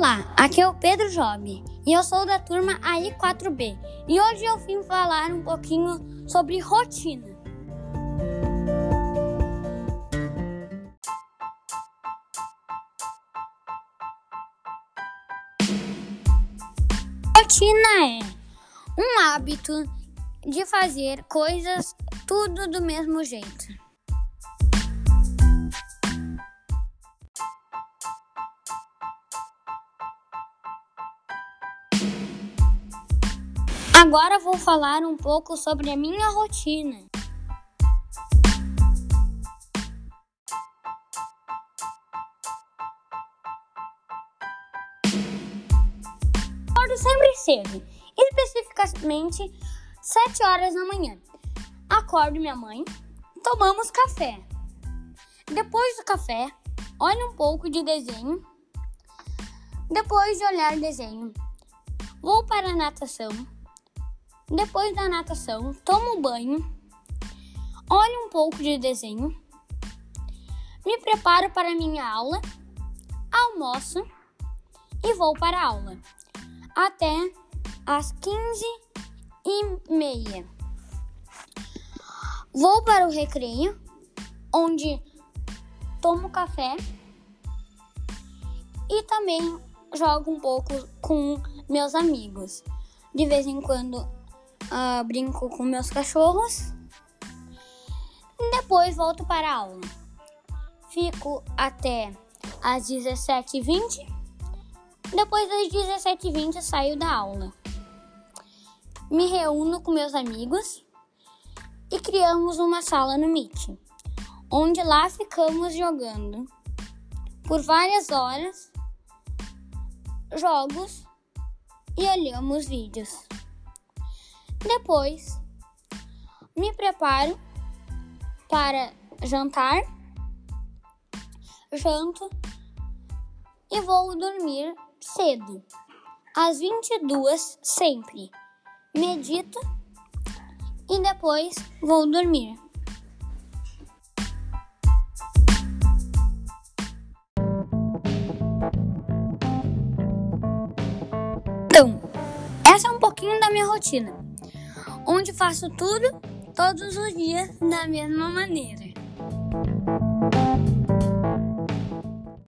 Olá, aqui é o Pedro Job e eu sou da turma AI4B e hoje eu vim falar um pouquinho sobre rotina. Rotina é um hábito de fazer coisas tudo do mesmo jeito. Agora vou falar um pouco sobre a minha rotina. Acordo sempre cedo, especificamente 7 horas da manhã. Acordo minha mãe, tomamos café. Depois do café, olho um pouco de desenho. Depois de olhar desenho, vou para a natação depois da natação, tomo banho, olho um pouco de desenho, me preparo para minha aula, almoço e vou para a aula até às 15 e meia. Vou para o recreio, onde tomo café e também jogo um pouco com meus amigos. De vez em quando uh, brinco com meus cachorros. Depois volto para a aula. Fico até às 17h20. Depois das 17h20 saio da aula. Me reúno com meus amigos e criamos uma sala no Meet, onde lá ficamos jogando por várias horas jogos e olhamos vídeos. Depois, me preparo para jantar, janto e vou dormir cedo, às 22 sempre. Medito e depois vou dormir. Então, essa é um pouquinho da minha rotina onde faço tudo todos os dias da mesma maneira.